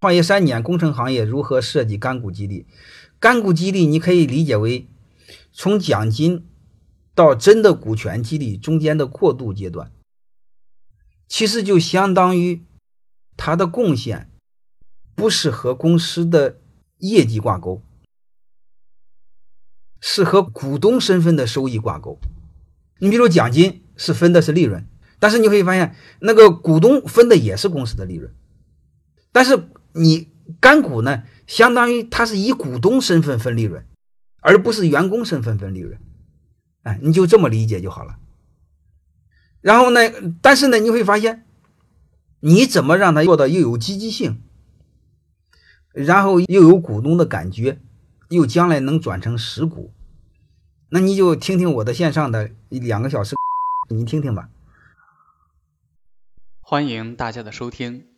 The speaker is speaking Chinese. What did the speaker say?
创业三年，工程行业如何设计干股激励？干股激励你可以理解为从奖金到真的股权激励中间的过渡阶段，其实就相当于它的贡献不是和公司的业绩挂钩，是和股东身份的收益挂钩。你比如奖金是分的是利润，但是你会发现那个股东分的也是公司的利润，但是。你干股呢，相当于他是以股东身份分利润，而不是员工身份分利润，哎，你就这么理解就好了。然后呢，但是呢，你会发现，你怎么让他做到又有积极性，然后又有股东的感觉，又将来能转成实股，那你就听听我的线上的两个小时，你听听吧。欢迎大家的收听。